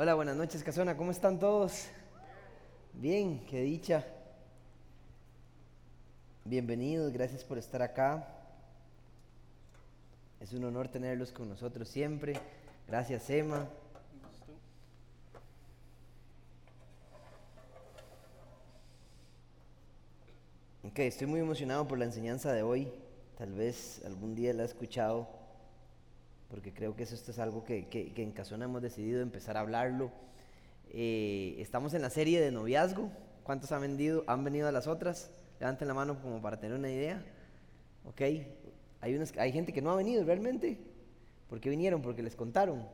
Hola, buenas noches, Casona. ¿Cómo están todos? Bien, qué dicha. Bienvenidos, gracias por estar acá. Es un honor tenerlos con nosotros siempre. Gracias, Emma. Ok, estoy muy emocionado por la enseñanza de hoy. Tal vez algún día la he escuchado, porque creo que eso esto es algo que, que, en Casona hemos decidido empezar a hablarlo. Eh, estamos en la serie de noviazgo. ¿Cuántos han, vendido, han venido a las otras? Levanten la mano como para tener una idea. Ok, hay, unos, hay gente que no ha venido realmente. ¿Por qué vinieron? Porque les contaron.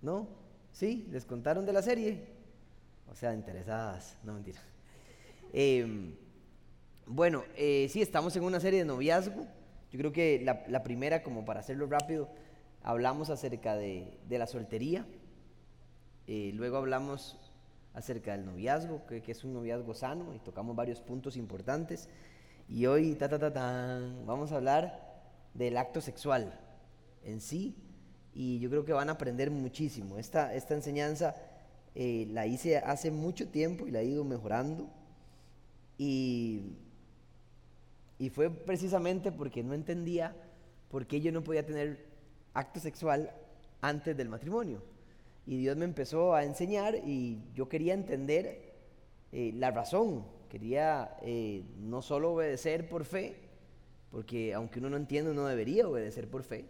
¿No? ¿Sí? ¿Les contaron de la serie? O sea, interesadas. No, mentira. Eh, bueno, eh, sí, estamos en una serie de noviazgo. Yo creo que la, primera, como para hacerlo rápido, hablamos acerca de, la soltería. Eh, luego hablamos acerca del noviazgo, que, es un noviazgo sano, y tocamos varios puntos importantes. Y hoy, ta, ta, ta, vamos a hablar del acto sexual en sí. Y yo creo que van a aprender muchísimo. Esta, esta enseñanza eh, la hice hace mucho tiempo y la he ido mejorando. Y y fue precisamente porque no entendía por qué yo no podía tener acto sexual antes del matrimonio. Y Dios me empezó a enseñar y yo quería entender eh, la razón. Quería eh, no solo obedecer por fe, porque aunque uno no entiende, uno debería obedecer por fe.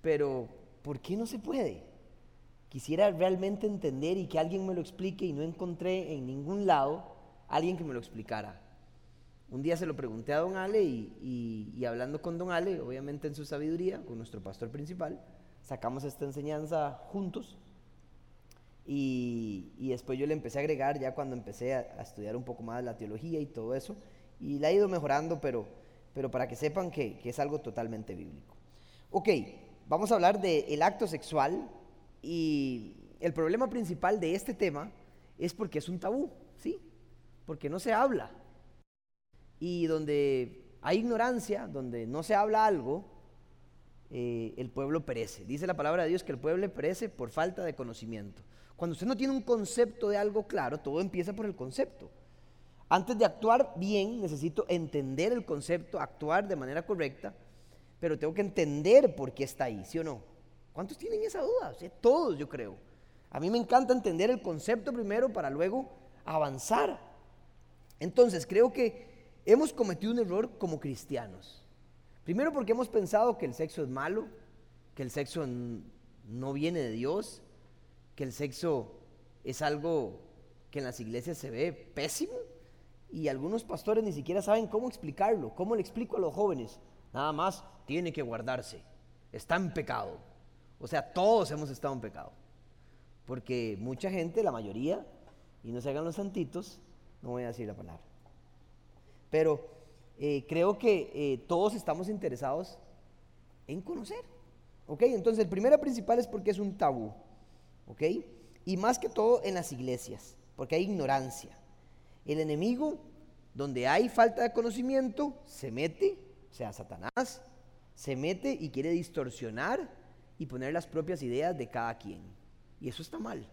Pero, ¿por qué no se puede? Quisiera realmente entender y que alguien me lo explique y no encontré en ningún lado alguien que me lo explicara. Un día se lo pregunté a don Ale y, hablando con don Ale, obviamente en su sabiduría, con nuestro pastor principal, sacamos esta enseñanza juntos y, después yo le empecé a agregar ya cuando empecé a, estudiar un poco más la teología y todo eso y la he ido mejorando, pero, pero para que sepan que, es algo totalmente bíblico. Ok, vamos a hablar del acto sexual y el problema principal de este tema es porque es un tabú, ¿sí? Porque no se habla y donde hay ignorancia, donde no se habla algo, eh, el pueblo perece. Dice la palabra de Dios que el pueblo perece por falta de conocimiento. Cuando usted no tiene un concepto de algo claro, todo empieza por el concepto. Antes de actuar bien, necesito entender el concepto, actuar de manera correcta, pero tengo que entender por qué está ahí, ¿sí o no? ¿Cuántos tienen esa duda? todos, yo creo. A mí me encanta entender el concepto primero para luego avanzar. Entonces, creo que hemos cometido un error como cristianos. Primero porque hemos pensado que el sexo es malo, que el sexo no viene de Dios, que el sexo es algo que en las iglesias se ve pésimo y algunos pastores ni siquiera saben cómo explicarlo. ¿Cómo le explico a los jóvenes? Nada más tiene que guardarse. Está en pecado. O sea, todos hemos estado en pecado. Porque mucha gente, la mayoría, y no se hagan los santitos, no voy a decir la palabra pero eh, creo que eh, todos estamos interesados en conocer. ¿Ok? Entonces, el primero principal es porque es un tabú. ¿Ok? Y más que todo en las iglesias, porque hay ignorancia. El enemigo, donde hay falta de conocimiento, se mete, o sea, Satanás, se mete y quiere distorsionar y poner las propias ideas de cada quien. Y eso está mal.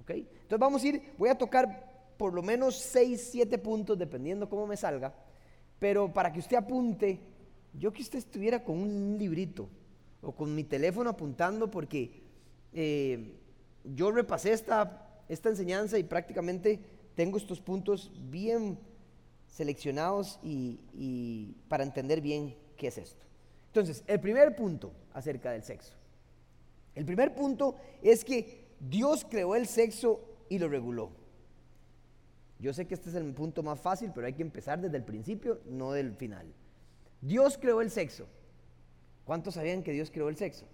¿Ok? Entonces vamos a ir, voy a tocar por lo menos 6, 7 puntos, dependiendo cómo me salga, pero para que usted apunte, yo que usted estuviera con un librito o con mi teléfono apuntando, porque eh, yo repasé esta, esta enseñanza y prácticamente tengo estos puntos bien seleccionados y para entender bien qué es esto. Entonces, el primer punto acerca del sexo. El primer punto es que Dios creó el sexo y lo reguló. Yo sé que este es el punto más fácil, pero hay que empezar desde el principio, no del final. Dios creó el sexo. ¿Cuántos sabían que Dios creó el sexo?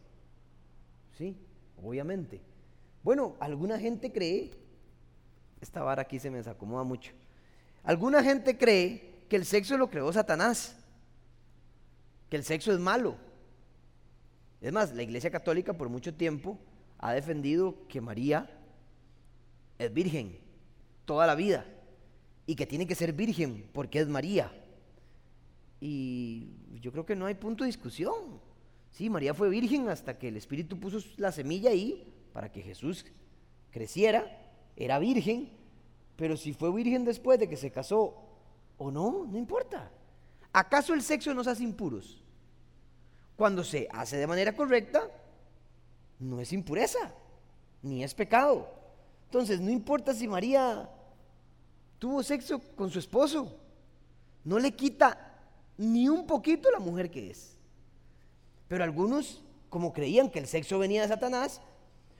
Sí, obviamente. Bueno, alguna gente cree, esta vara aquí se me desacomoda mucho, alguna gente cree que el sexo lo creó Satanás, que el sexo es malo. Es más, la Iglesia Católica por mucho tiempo ha defendido que María es virgen toda la vida y que tiene que ser virgen porque es María. Y yo creo que no hay punto de discusión. Sí, María fue virgen hasta que el Espíritu puso la semilla ahí para que Jesús creciera, era virgen, pero si fue virgen después de que se casó o no, no importa. ¿Acaso el sexo nos hace impuros? Cuando se hace de manera correcta, no es impureza, ni es pecado. Entonces, no importa si María tuvo sexo con su esposo, no le quita ni un poquito la mujer que es. Pero algunos, como creían que el sexo venía de Satanás,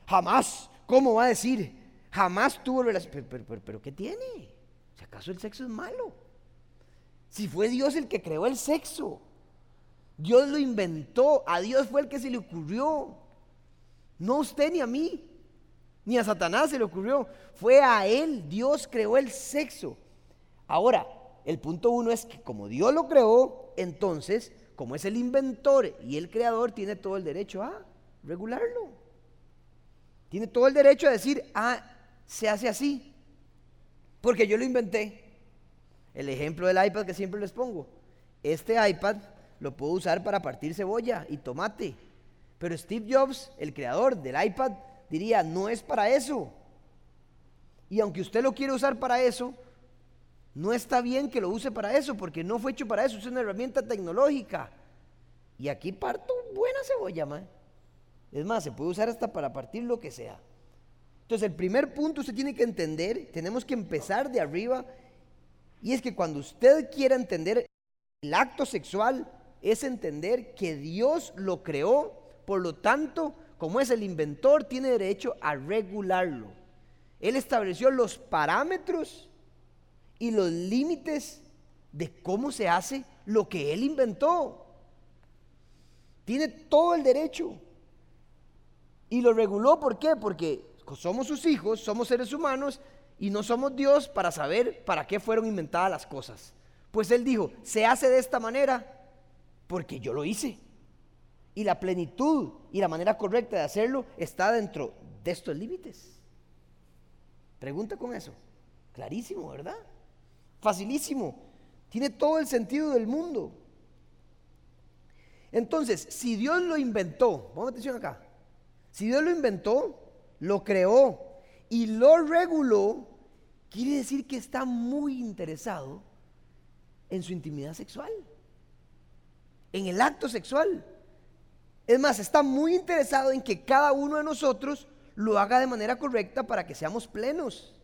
jamás, ¿cómo va a decir? Jamás tuvo relación. Pero, pero, ¿qué tiene? Si acaso el sexo es malo. Si fue Dios el que creó el sexo. Dios lo inventó. A Dios fue el que se le ocurrió. No usted ni a mí. Ni a Satanás se le ocurrió. Fue a Él. Dios creó el sexo. Ahora, el punto uno es que como Dios lo creó, entonces, como es el inventor y el creador, tiene todo el derecho a regularlo. Tiene todo el derecho a decir, ah, se hace así. Porque yo lo inventé. El ejemplo del iPad que siempre les pongo. Este iPad lo puedo usar para partir cebolla y tomate. Pero Steve Jobs, el creador del iPad, diría, no es para eso. Y aunque usted lo quiere usar para eso, no está bien que lo use para eso, porque no fue hecho para eso, es una herramienta tecnológica. Y aquí parto buena cebolla, man. Es más, se puede usar hasta para partir lo que sea. Entonces, el primer punto usted tiene que entender, tenemos que empezar de arriba, y es que cuando usted quiera entender el acto sexual, es entender que Dios lo creó, por lo tanto, como es el inventor, tiene derecho a regularlo. Él estableció los parámetros y los límites de cómo se hace lo que Él inventó. Tiene todo el derecho. Y lo reguló, ¿por qué? Porque somos sus hijos, somos seres humanos y no somos Dios para saber para qué fueron inventadas las cosas. Pues Él dijo, se hace de esta manera porque yo lo hice. Y la plenitud y la manera correcta de hacerlo está dentro de estos límites. Pregunta con eso. Clarísimo, ¿verdad? Facilísimo. Tiene todo el sentido del mundo. Entonces, si Dios lo inventó, pon atención acá. Si Dios lo inventó, lo creó y lo reguló, quiere decir que está muy interesado en su intimidad sexual en el acto sexual. Es más, está muy interesado en que cada uno de nosotros lo haga de manera correcta para que seamos plenos,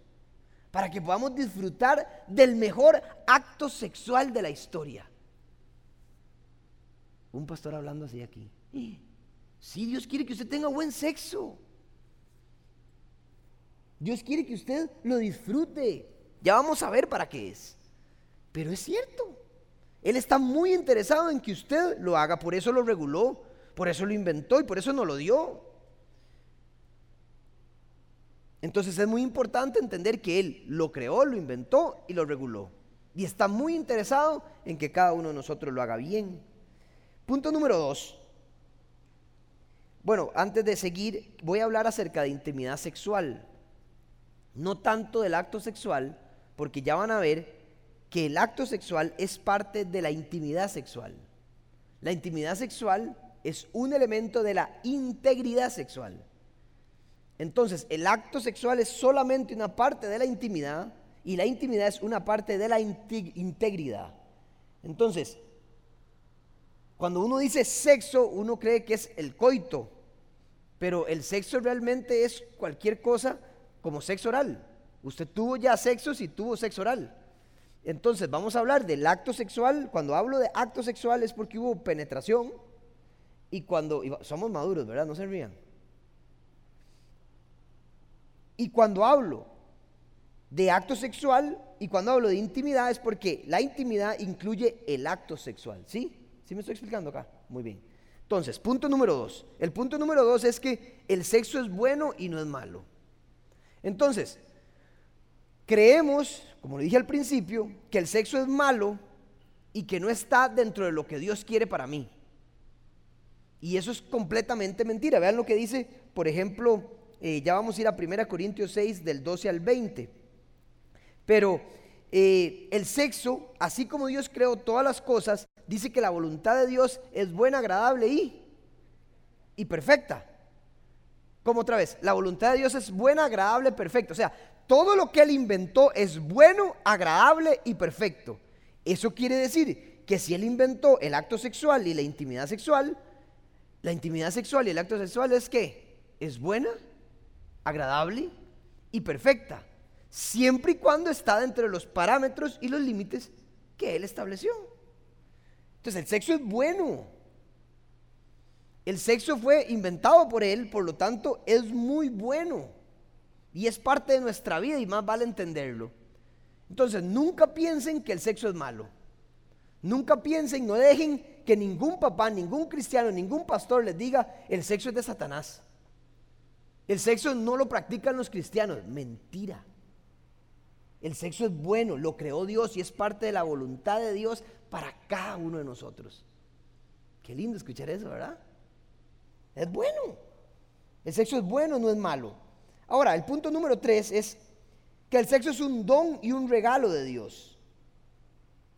para que podamos disfrutar del mejor acto sexual de la historia. Un pastor hablando así aquí. Sí, Dios quiere que usted tenga buen sexo. Dios quiere que usted lo disfrute. Ya vamos a ver para qué es. Pero es cierto. Él está muy interesado en que usted lo haga, por eso lo reguló, por eso lo inventó y por eso no lo dio. Entonces es muy importante entender que Él lo creó, lo inventó y lo reguló. Y está muy interesado en que cada uno de nosotros lo haga bien. Punto número dos. Bueno, antes de seguir, voy a hablar acerca de intimidad sexual. No tanto del acto sexual, porque ya van a ver que el acto sexual es parte de la intimidad sexual. La intimidad sexual es un elemento de la integridad sexual. Entonces, el acto sexual es solamente una parte de la intimidad y la intimidad es una parte de la integridad. Entonces, cuando uno dice sexo, uno cree que es el coito, pero el sexo realmente es cualquier cosa como sexo oral. Usted tuvo ya sexo si tuvo sexo oral. Entonces, vamos a hablar del acto sexual. Cuando hablo de acto sexual es porque hubo penetración. Y cuando somos maduros, ¿verdad? No se rían. Y cuando hablo de acto sexual y cuando hablo de intimidad es porque la intimidad incluye el acto sexual. ¿Sí? ¿Sí me estoy explicando acá? Muy bien. Entonces, punto número dos. El punto número dos es que el sexo es bueno y no es malo. Entonces, creemos como le dije al principio, que el sexo es malo y que no está dentro de lo que Dios quiere para mí. Y eso es completamente mentira. Vean lo que dice, por ejemplo, eh, ya vamos a ir a 1 Corintios 6 del 12 al 20. Pero eh, el sexo, así como Dios creó todas las cosas, dice que la voluntad de Dios es buena, agradable y, y perfecta. Como otra vez, la voluntad de Dios es buena, agradable, perfecta. O sea, todo lo que Él inventó es bueno, agradable y perfecto. Eso quiere decir que si Él inventó el acto sexual y la intimidad sexual, la intimidad sexual y el acto sexual es que es buena, agradable y perfecta, siempre y cuando está dentro de los parámetros y los límites que Él estableció. Entonces el sexo es bueno. El sexo fue inventado por Él, por lo tanto es muy bueno. Y es parte de nuestra vida y más vale entenderlo. Entonces nunca piensen que el sexo es malo. Nunca piensen, no dejen que ningún papá, ningún cristiano, ningún pastor les diga, el sexo es de Satanás. El sexo no lo practican los cristianos. Mentira. El sexo es bueno, lo creó Dios y es parte de la voluntad de Dios para cada uno de nosotros. Qué lindo escuchar eso, ¿verdad? Es bueno. El sexo es bueno, no es malo. Ahora, el punto número tres es que el sexo es un don y un regalo de Dios.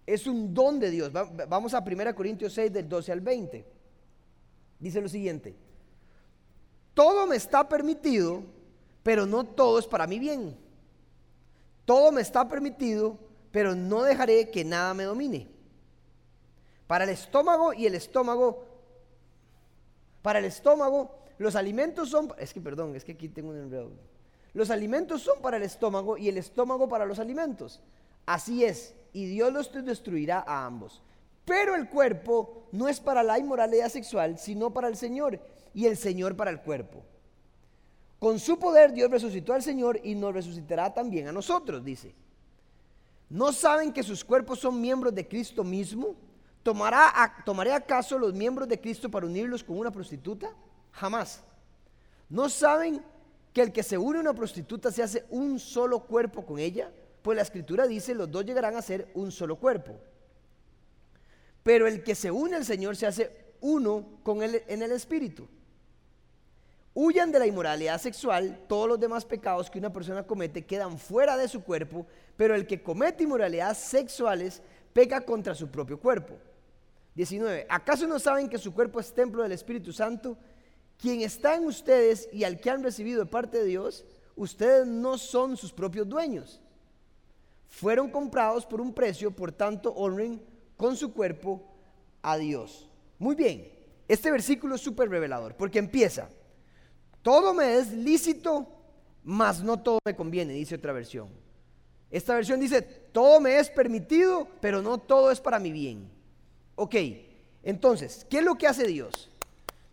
Es un don de Dios. Vamos a 1 Corintios 6 del 12 al 20. Dice lo siguiente. Todo me está permitido, pero no todo es para mi bien. Todo me está permitido, pero no dejaré que nada me domine. Para el estómago y el estómago, para el estómago, los alimentos son, es que perdón, es que aquí tengo un enredo. Los alimentos son para el estómago y el estómago para los alimentos. Así es, y Dios los destruirá a ambos. Pero el cuerpo no es para la inmoralidad sexual, sino para el Señor, y el Señor para el cuerpo. Con su poder Dios resucitó al Señor y nos resucitará también a nosotros, dice. ¿No saben que sus cuerpos son miembros de Cristo mismo? ¿Tomará ¿Tomaré acaso los miembros de Cristo para unirlos con una prostituta? Jamás. ¿No saben que el que se une a una prostituta se hace un solo cuerpo con ella? Pues la escritura dice, los dos llegarán a ser un solo cuerpo. Pero el que se une al Señor se hace uno con él en el Espíritu. Huyan de la inmoralidad sexual, todos los demás pecados que una persona comete quedan fuera de su cuerpo, pero el que comete inmoralidades sexuales peca contra su propio cuerpo. 19. ¿Acaso no saben que su cuerpo es templo del Espíritu Santo, quien está en ustedes y al que han recibido de parte de Dios? Ustedes no son sus propios dueños. Fueron comprados por un precio, por tanto honren con su cuerpo a Dios. Muy bien, este versículo es súper revelador, porque empieza, todo me es lícito, mas no todo me conviene, dice otra versión. Esta versión dice, todo me es permitido, pero no todo es para mi bien. Ok, entonces, ¿qué es lo que hace Dios?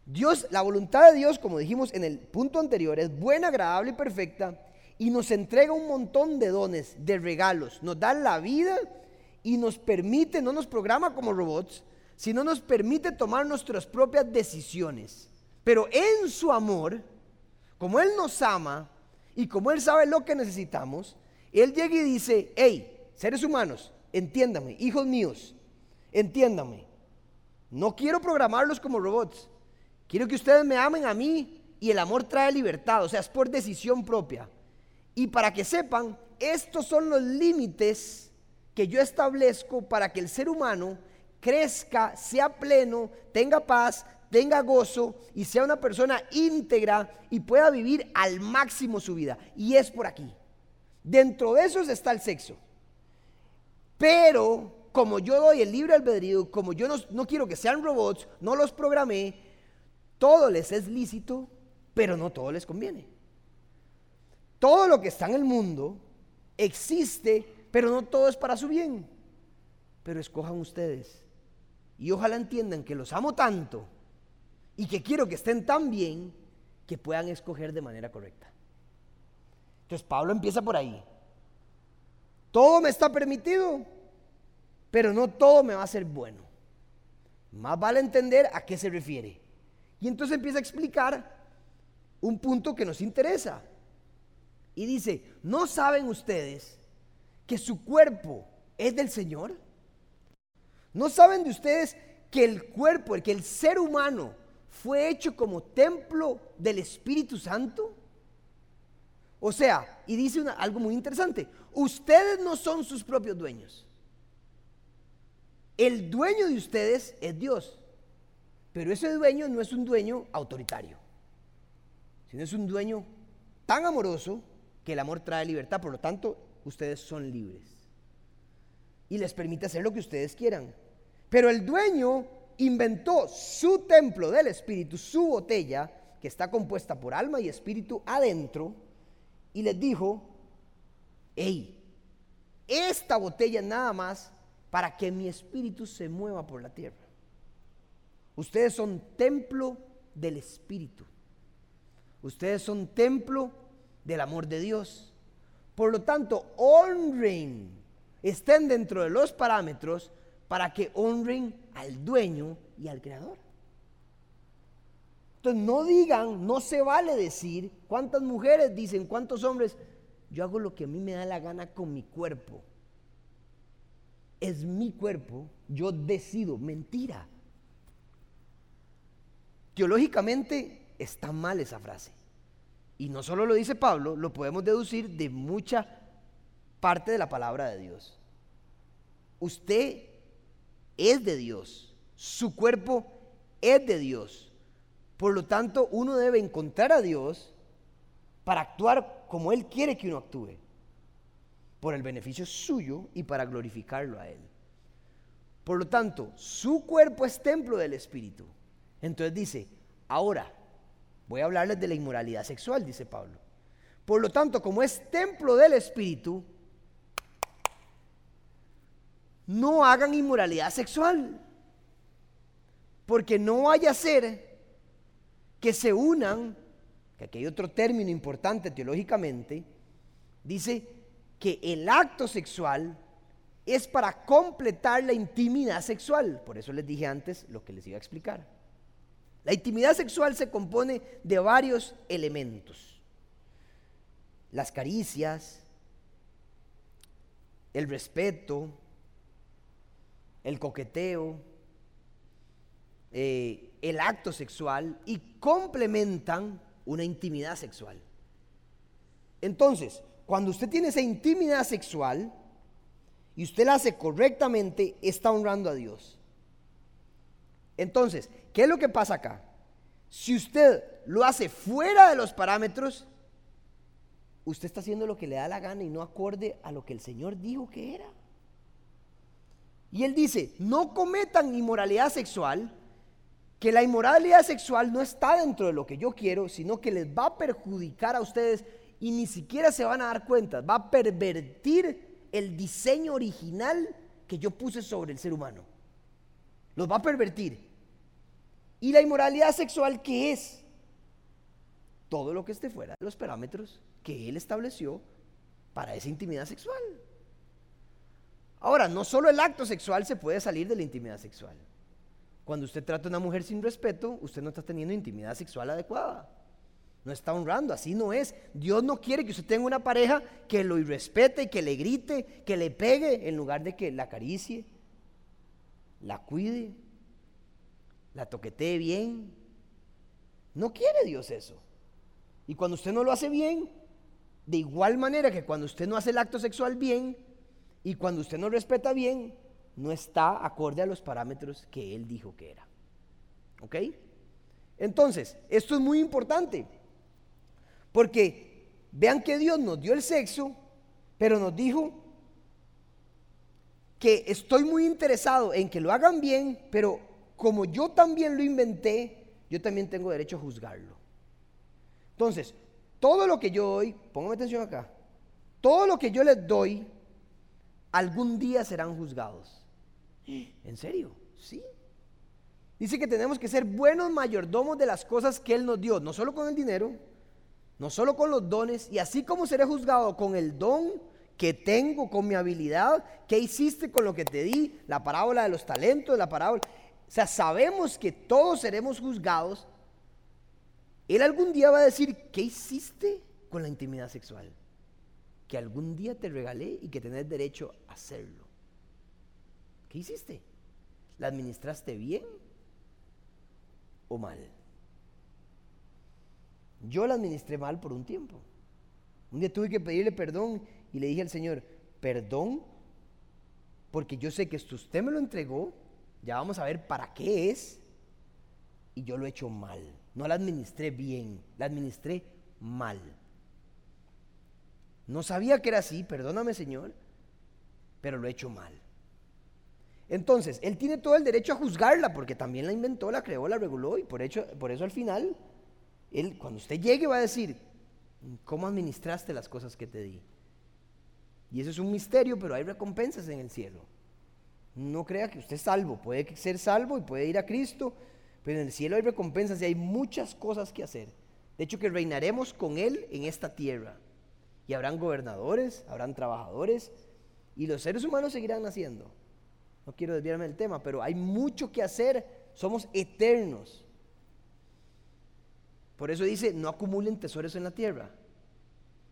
Dios, la voluntad de Dios, como dijimos en el punto anterior, es buena, agradable y perfecta y nos entrega un montón de dones, de regalos. Nos da la vida y nos permite, no nos programa como robots, sino nos permite tomar nuestras propias decisiones. Pero en su amor, como Él nos ama y como Él sabe lo que necesitamos, Él llega y dice, hey, seres humanos, entiéndame, hijos míos, entiéndame. No quiero programarlos como robots. Quiero que ustedes me amen a mí y el amor trae libertad, o sea, es por decisión propia. Y para que sepan, estos son los límites que yo establezco para que el ser humano crezca, sea pleno, tenga paz, tenga gozo y sea una persona íntegra y pueda vivir al máximo su vida. Y es por aquí. Dentro de eso está el sexo. Pero como yo doy el libre albedrío, como yo no, no quiero que sean robots, no los programé, todo les es lícito, pero no todo les conviene. Todo lo que está en el mundo existe, pero no todo es para su bien. Pero escojan ustedes. Y ojalá entiendan que los amo tanto y que quiero que estén tan bien que puedan escoger de manera correcta. Entonces Pablo empieza por ahí. Todo me está permitido, pero no todo me va a ser bueno. Más vale entender a qué se refiere. Y entonces empieza a explicar un punto que nos interesa. Y dice, ¿no saben ustedes que su cuerpo es del Señor? ¿No saben de ustedes que el cuerpo, que el ser humano fue hecho como templo del Espíritu Santo? O sea, y dice algo muy interesante, ustedes no son sus propios dueños. El dueño de ustedes es Dios, pero ese dueño no es un dueño autoritario. sino es un dueño tan amoroso que el amor trae libertad. Por lo tanto, ustedes son libres. Y les permite hacer lo que ustedes quieran. Pero el dueño inventó su templo del espíritu, su botella, que está compuesta por alma y espíritu adentro, y les dijo, hey, esta botella nada más para que mi espíritu se mueva por la tierra. Ustedes son templo del espíritu. Ustedes son templo del amor de Dios. Por lo tanto, honren, estén dentro de los parámetros para que honren al dueño y al creador. Entonces no digan, no se vale decir cuántas mujeres dicen, cuántos hombres, yo hago lo que a mí me da la gana con mi cuerpo. Es mi cuerpo, yo decido, mentira. Teológicamente está mal esa frase. Y no solo lo dice Pablo, lo podemos deducir de mucha parte de la palabra de Dios. Usted es de Dios, su cuerpo es de Dios. Por lo tanto, uno debe encontrar a Dios para actuar como Él quiere que uno actúe, por el beneficio suyo y para glorificarlo a Él. Por lo tanto, su cuerpo es templo del Espíritu. Entonces dice, ahora, Voy a hablarles de la inmoralidad sexual, dice Pablo. Por lo tanto, como es templo del Espíritu, no hagan inmoralidad sexual. Porque no vaya a ser que se unan, que aquí hay otro término importante teológicamente, dice que el acto sexual es para completar la intimidad sexual. Por eso les dije antes lo que les iba a explicar. La intimidad sexual se compone de varios elementos. Las caricias, el respeto, el coqueteo, eh, el acto sexual y complementan una intimidad sexual. Entonces, cuando usted tiene esa intimidad sexual y usted la hace correctamente, está honrando a Dios. Entonces, ¿qué es lo que pasa acá? Si usted lo hace fuera de los parámetros, usted está haciendo lo que le da la gana y no acorde a lo que el Señor dijo que era. Y él dice, no cometan inmoralidad sexual, que la inmoralidad sexual no está dentro de lo que yo quiero, sino que les va a perjudicar a ustedes y ni siquiera se van a dar cuenta, va a pervertir el diseño original que yo puse sobre el ser humano. Los va a pervertir. ¿Y la inmoralidad sexual qué es? Todo lo que esté fuera de los parámetros que él estableció para esa intimidad sexual. Ahora, no solo el acto sexual se puede salir de la intimidad sexual. Cuando usted trata a una mujer sin respeto, usted no está teniendo intimidad sexual adecuada. No está honrando, así no es. Dios no quiere que usted tenga una pareja que lo irrespete, que le grite, que le pegue, en lugar de que la acaricie, la cuide, la toquetee bien. No quiere Dios eso. Y cuando usted no lo hace bien, de igual manera que cuando usted no hace el acto sexual bien y cuando usted no respeta bien, no está acorde a los parámetros que Él dijo que era. ¿Ok? Entonces, esto es muy importante. Porque vean que Dios nos dio el sexo, pero nos dijo que estoy muy interesado en que lo hagan bien, pero como yo también lo inventé, yo también tengo derecho a juzgarlo. Entonces, todo lo que yo doy, póngame atención acá, todo lo que yo les doy, algún día serán juzgados. ¿En serio? Sí. Dice que tenemos que ser buenos mayordomos de las cosas que Él nos dio, no solo con el dinero, no solo con los dones, y así como seré juzgado con el don que tengo, con mi habilidad, qué hiciste con lo que te di, la parábola de los talentos, la parábola. O sea, sabemos que todos seremos juzgados. Él algún día va a decir, ¿qué hiciste con la intimidad sexual? Que algún día te regalé y que tenés derecho a hacerlo. ¿Qué hiciste? ¿La administraste bien o mal? Yo la administré mal por un tiempo. Un día tuve que pedirle perdón y le dije al Señor, perdón, porque yo sé que esto usted me lo entregó, ya vamos a ver para qué es, y yo lo he hecho mal. No la administré bien, la administré mal. No sabía que era así, perdóname Señor, pero lo he hecho mal. Entonces, Él tiene todo el derecho a juzgarla porque también la inventó, la creó, la reguló y por, hecho, por eso al final, Él, cuando usted llegue va a decir, ¿cómo administraste las cosas que te di? Y eso es un misterio, pero hay recompensas en el cielo. No crea que usted es salvo, puede ser salvo y puede ir a Cristo, pero en el cielo hay recompensas y hay muchas cosas que hacer. De hecho, que reinaremos con Él en esta tierra. Y habrán gobernadores, habrán trabajadores, y los seres humanos seguirán naciendo. No quiero desviarme del tema, pero hay mucho que hacer. Somos eternos. Por eso dice, no acumulen tesoros en la tierra.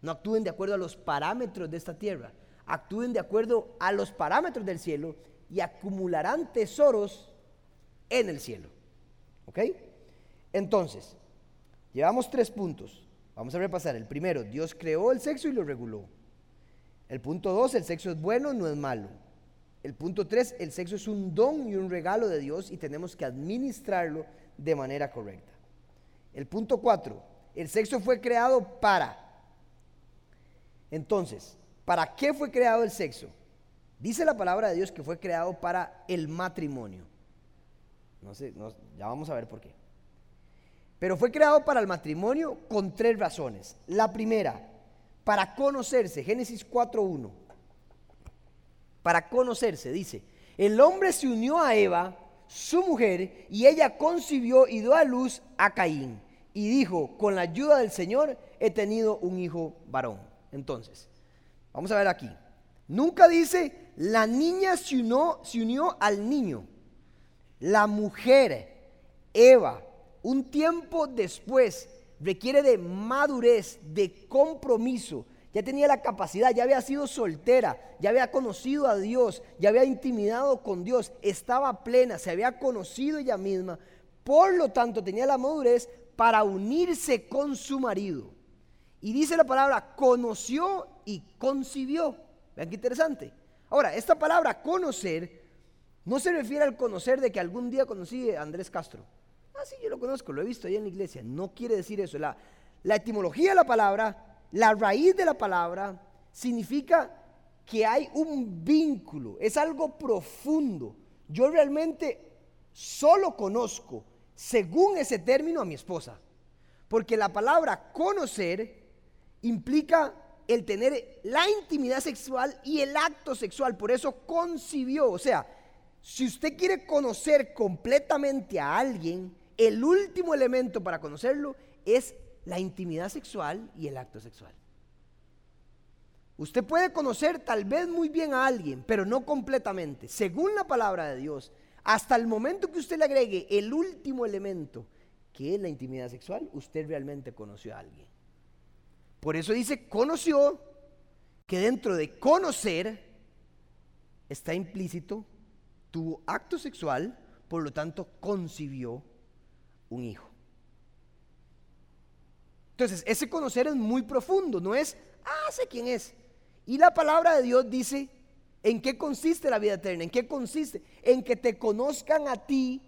No actúen de acuerdo a los parámetros de esta tierra. Actúen de acuerdo a los parámetros del cielo y acumularán tesoros en el cielo. ¿Ok? Entonces, llevamos tres puntos. Vamos a repasar. El primero, Dios creó el sexo y lo reguló. El punto dos, el sexo es bueno, no es malo. El punto tres, el sexo es un don y un regalo de Dios y tenemos que administrarlo de manera correcta. El punto cuatro, el sexo fue creado para. Entonces, ¿para qué fue creado el sexo? Dice la palabra de Dios que fue creado para el matrimonio. No sé, ya vamos a ver por qué. Pero fue creado para el matrimonio con tres razones. La primera, para conocerse, Génesis 4.1. Para conocerse, dice, el hombre se unió a Eva, su mujer, y ella concibió y dio a luz a Caín. Y dijo, con la ayuda del Señor he tenido un hijo varón. Entonces, vamos a ver aquí. Nunca dice la niña se unió, se unió al niño. La mujer, Eva, un tiempo después, requiere de madurez, de compromiso. Ya tenía la capacidad, ya había sido soltera, ya había conocido a Dios, ya había intimidado con Dios, estaba plena, se había conocido ella misma. Por lo tanto, tenía la madurez para unirse con su marido. Y dice la palabra, conoció y concibió. Vean qué interesante. Ahora, esta palabra conocer no se refiere al conocer de que algún día conocí a Andrés Castro. Ah, sí, yo lo conozco, lo he visto ahí en la iglesia. No quiere decir eso. La, la etimología de la palabra, la raíz de la palabra, significa que hay un vínculo, es algo profundo. Yo realmente solo conozco, según ese término, a mi esposa. Porque la palabra conocer implica el tener la intimidad sexual y el acto sexual. Por eso concibió. O sea, si usted quiere conocer completamente a alguien, el último elemento para conocerlo es la intimidad sexual y el acto sexual. Usted puede conocer tal vez muy bien a alguien, pero no completamente. Según la palabra de Dios, hasta el momento que usted le agregue el último elemento, que es la intimidad sexual, usted realmente conoció a alguien. Por eso dice, conoció que dentro de conocer está implícito, tuvo acto sexual, por lo tanto concibió un hijo. Entonces, ese conocer es muy profundo, no es, ah, sé quién es. Y la palabra de Dios dice, ¿en qué consiste la vida eterna? ¿En qué consiste? En que te conozcan a ti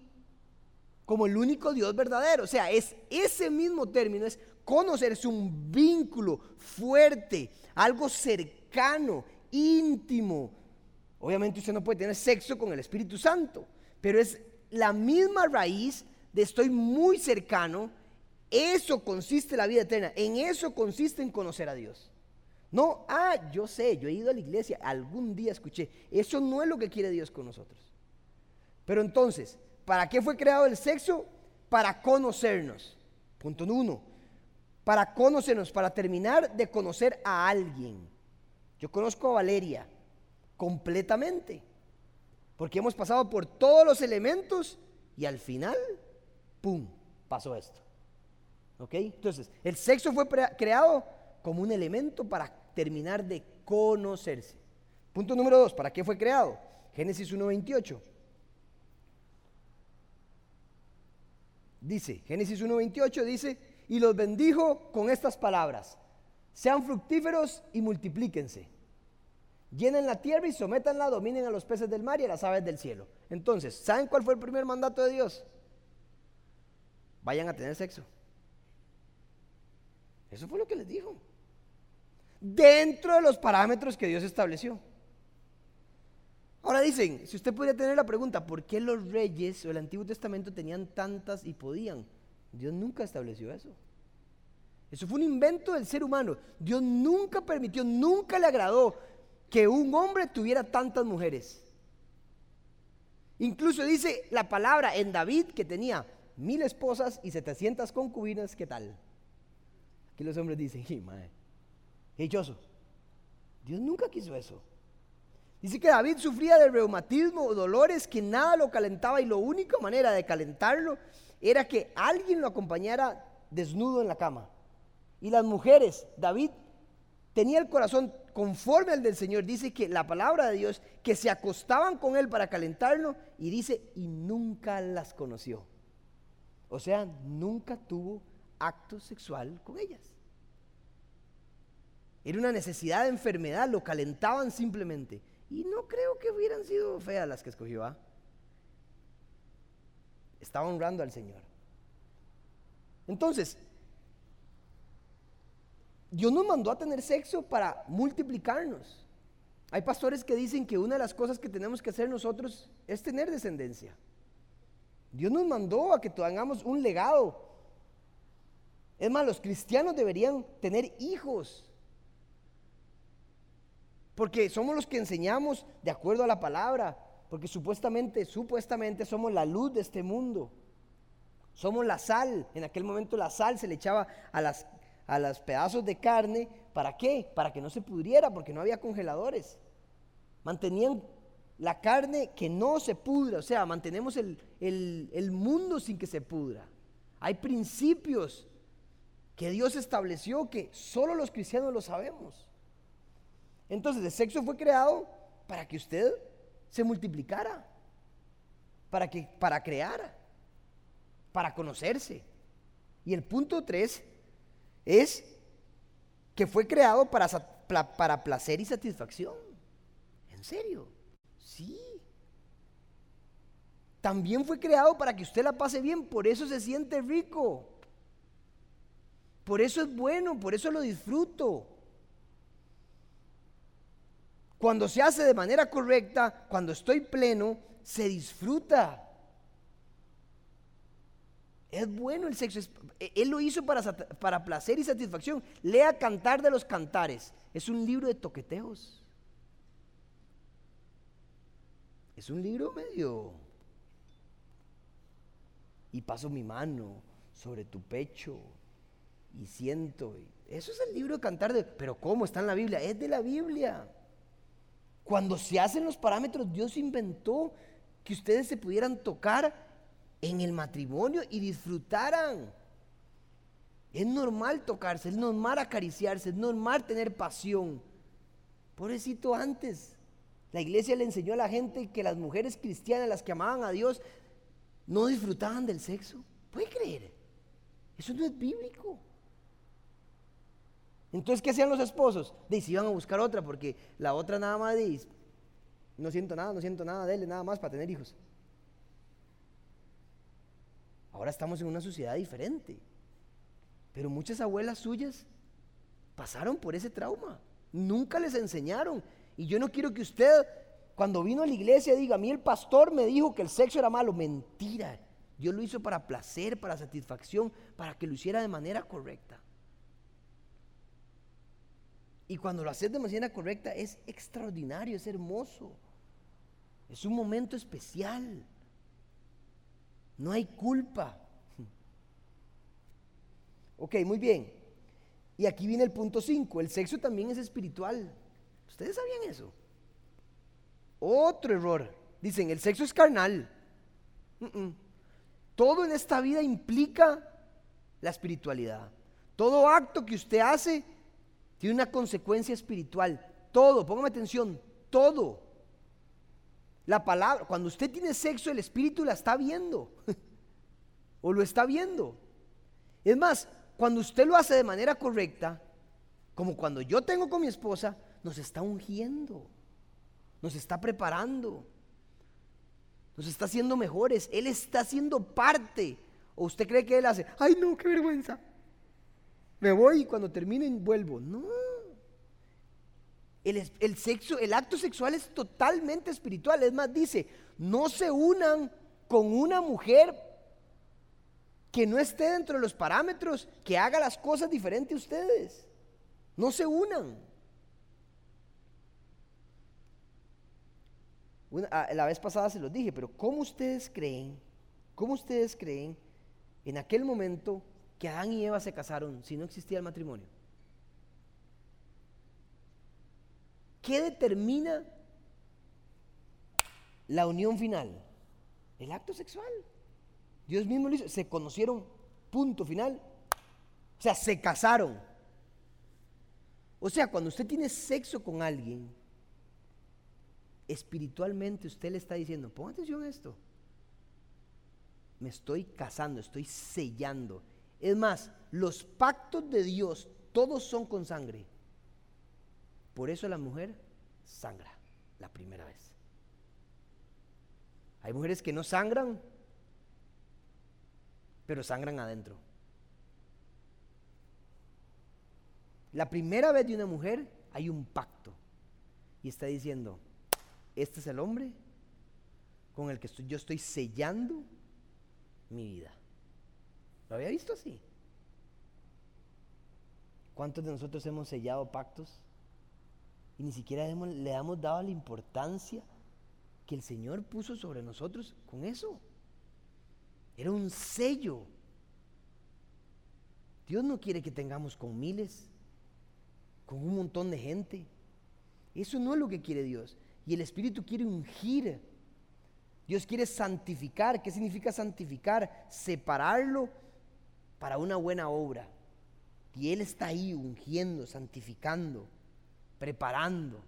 como el único Dios verdadero. O sea, es ese mismo término, es conocer, es un vínculo fuerte, algo cercano, íntimo. Obviamente usted no puede tener sexo con el Espíritu Santo, pero es la misma raíz de estoy muy cercano. Eso consiste la vida eterna, en eso consiste en conocer a Dios. No, ah, yo sé, yo he ido a la iglesia, algún día escuché. Eso no es lo que quiere Dios con nosotros. Pero entonces, ¿para qué fue creado el sexo? Para conocernos. Punto uno para conocernos, para terminar de conocer a alguien. Yo conozco a Valeria completamente, porque hemos pasado por todos los elementos y al final, ¡pum!, pasó esto. ¿Ok? Entonces, el sexo fue creado como un elemento para terminar de conocerse. Punto número dos, ¿para qué fue creado? Génesis 1.28. Dice, Génesis 1.28 dice, y los bendijo con estas palabras. Sean fructíferos y multiplíquense. Llenen la tierra y sométanla, dominen a los peces del mar y a las aves del cielo. Entonces, ¿saben cuál fue el primer mandato de Dios? vayan a tener sexo. Eso fue lo que les dijo. Dentro de los parámetros que Dios estableció. Ahora dicen, si usted podría tener la pregunta, ¿por qué los reyes o el Antiguo Testamento tenían tantas y podían? Dios nunca estableció eso. Eso fue un invento del ser humano. Dios nunca permitió, nunca le agradó que un hombre tuviera tantas mujeres. Incluso dice la palabra en David que tenía mil esposas y setecientas concubinas, ¿qué tal? Aquí los hombres dicen, ¡hey, madre! Dios nunca quiso eso. Dice que David sufría de reumatismo o dolores que nada lo calentaba y la única manera de calentarlo era que alguien lo acompañara desnudo en la cama. Y las mujeres, David tenía el corazón conforme al del Señor. Dice que la palabra de Dios, que se acostaban con él para calentarlo y dice, y nunca las conoció. O sea, nunca tuvo acto sexual con ellas. Era una necesidad de enfermedad, lo calentaban simplemente. Y no creo que hubieran sido feas las que escogió. ¿ah? Estaba honrando al Señor. Entonces, Dios nos mandó a tener sexo para multiplicarnos. Hay pastores que dicen que una de las cosas que tenemos que hacer nosotros es tener descendencia. Dios nos mandó a que tengamos un legado. Es más, los cristianos deberían tener hijos. Porque somos los que enseñamos de acuerdo a la palabra. Porque supuestamente, supuestamente somos la luz de este mundo. Somos la sal. En aquel momento la sal se le echaba a, las, a los pedazos de carne. ¿Para qué? Para que no se pudriera, porque no había congeladores. Mantenían la carne que no se pudra. O sea, mantenemos el, el mundo sin que se pudra. Hay principios que Dios estableció que solo los cristianos lo sabemos. Entonces el sexo fue creado para que usted se multiplicara, para, que, para crear, para conocerse. Y el punto tres es que fue creado para, para placer y satisfacción. ¿En serio? Sí. También fue creado para que usted la pase bien, por eso se siente rico. Por eso es bueno, por eso lo disfruto. Cuando se hace de manera correcta, cuando estoy pleno, se disfruta. Es bueno el sexo. E, él lo hizo para, para placer y satisfacción. Lea Cantar de los Cantares. Es un libro de toqueteos. Es un libro medio. Y paso mi mano sobre tu pecho y siento. Eso es el libro de Cantar de... Pero ¿cómo está en la Biblia? Es de la Biblia. Cuando se hacen los parámetros, Dios inventó que ustedes se pudieran tocar en el matrimonio y disfrutaran. Es normal tocarse, es normal acariciarse, es normal tener pasión. Pobrecito antes, la iglesia le enseñó a la gente que las mujeres cristianas, las que amaban a Dios, no disfrutaban del sexo. ¿Puede creer? Eso no es bíblico. Entonces, ¿qué hacían los esposos? Dice, iban a buscar otra porque la otra nada más dice, no siento nada, no siento nada, dele nada más para tener hijos. Ahora estamos en una sociedad diferente. Pero muchas abuelas suyas pasaron por ese trauma. Nunca les enseñaron. Y yo no quiero que usted, cuando vino a la iglesia, diga, a mí el pastor me dijo que el sexo era malo. Mentira. Dios lo hizo para placer, para satisfacción, para que lo hiciera de manera correcta. Y cuando lo haces de manera correcta es extraordinario, es hermoso. Es un momento especial. No hay culpa. Ok, muy bien. Y aquí viene el punto 5. El sexo también es espiritual. ¿Ustedes sabían eso? Otro error. Dicen, el sexo es carnal. Todo en esta vida implica la espiritualidad. Todo acto que usted hace tiene una consecuencia espiritual. Todo, póngame atención, todo. La palabra, cuando usted tiene sexo, el espíritu la está viendo. o lo está viendo. Es más, cuando usted lo hace de manera correcta, como cuando yo tengo con mi esposa, nos está ungiendo, nos está preparando, nos está haciendo mejores. Él está haciendo parte. ¿O usted cree que él hace, ay no, qué vergüenza? Me voy y cuando termine vuelvo. No. El, el, sexo, el acto sexual es totalmente espiritual. Es más, dice, no se unan con una mujer que no esté dentro de los parámetros, que haga las cosas diferentes a ustedes. No se unan. Ah, la vez pasada se los dije, pero ¿cómo ustedes creen? ¿Cómo ustedes creen en aquel momento que Adán y Eva se casaron si no existía el matrimonio? ¿Qué determina la unión final? El acto sexual. Dios mismo lo hizo. Se conocieron, punto final. O sea, se casaron. O sea, cuando usted tiene sexo con alguien, espiritualmente usted le está diciendo, pon atención a esto. Me estoy casando, estoy sellando. Es más, los pactos de Dios, todos son con sangre. Por eso la mujer sangra la primera vez. Hay mujeres que no sangran, pero sangran adentro. La primera vez de una mujer hay un pacto y está diciendo, este es el hombre con el que yo estoy sellando mi vida. ¿Lo había visto así? ¿Cuántos de nosotros hemos sellado pactos y ni siquiera le hemos dado la importancia que el Señor puso sobre nosotros con eso. Era un sello. Dios no quiere que tengamos con miles, con un montón de gente. Eso no es lo que quiere Dios. Y el Espíritu quiere ungir. Dios quiere santificar. ¿Qué significa santificar? Separarlo para una buena obra. Y Él está ahí ungiendo, santificando, preparando.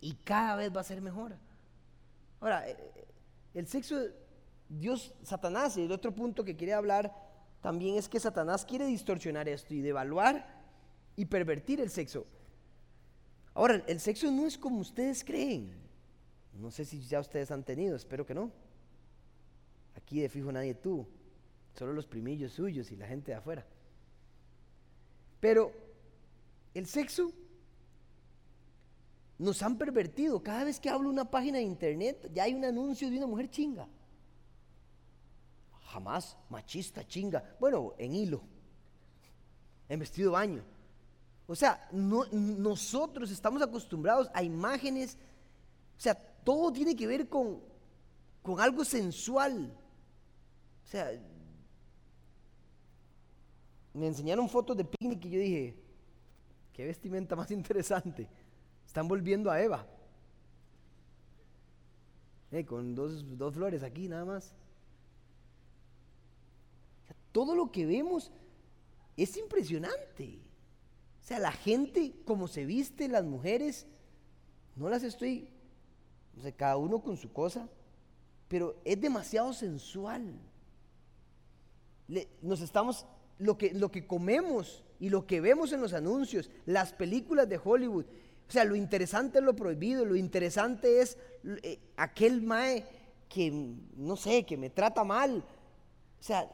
Y cada vez va a ser mejor. Ahora, eh, eh, el sexo, Dios, Satanás, y el otro punto que quiere hablar también es que Satanás quiere distorsionar esto y devaluar y pervertir el sexo. Ahora, el sexo no es como ustedes creen. No sé si ya ustedes han tenido, espero que no. Aquí de fijo nadie tuvo, solo los primillos suyos y la gente de afuera. Pero el sexo nos han pervertido. Cada vez que hablo una página de internet, ya hay un anuncio de una mujer chinga. Jamás machista chinga. Bueno, en hilo, en vestido baño. O sea, nosotros estamos acostumbrados a imágenes. O sea, todo tiene que ver con, con algo sensual. O sea, me enseñaron fotos de picnic y yo dije, qué vestimenta más interesante. Están volviendo a Eva. Eh, con dos, flores aquí nada más. todo lo que vemos es impresionante. O sea, la gente, como se viste, las mujeres, no las estoy, o sea, cada uno con su cosa, pero es demasiado sensual. nos estamos, lo que, lo que comemos y lo que vemos en los anuncios, las películas de Hollywood, o sea, lo interesante es lo prohibido, lo interesante es eh, aquel mae que, no sé, que me trata mal. O sea,